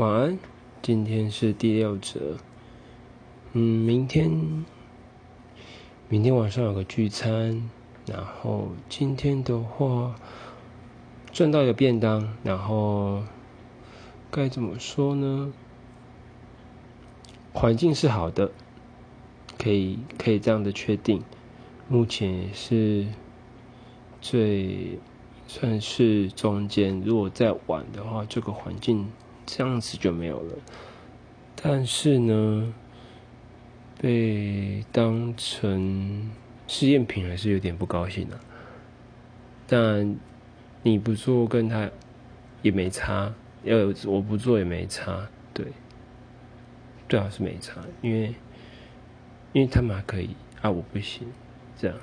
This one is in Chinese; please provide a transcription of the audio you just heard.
晚安，今天是第六折。嗯，明天，明天晚上有个聚餐，然后今天的话赚到一个便当，然后该怎么说呢？环境是好的，可以可以这样的确定，目前也是最算是中间。如果再晚的话，这个环境。这样子就没有了，但是呢，被当成试验品还是有点不高兴的。但你不做跟他也没差，要我不做也没差，对，最好是没差，因为因为他们还可以啊，我不行，这样。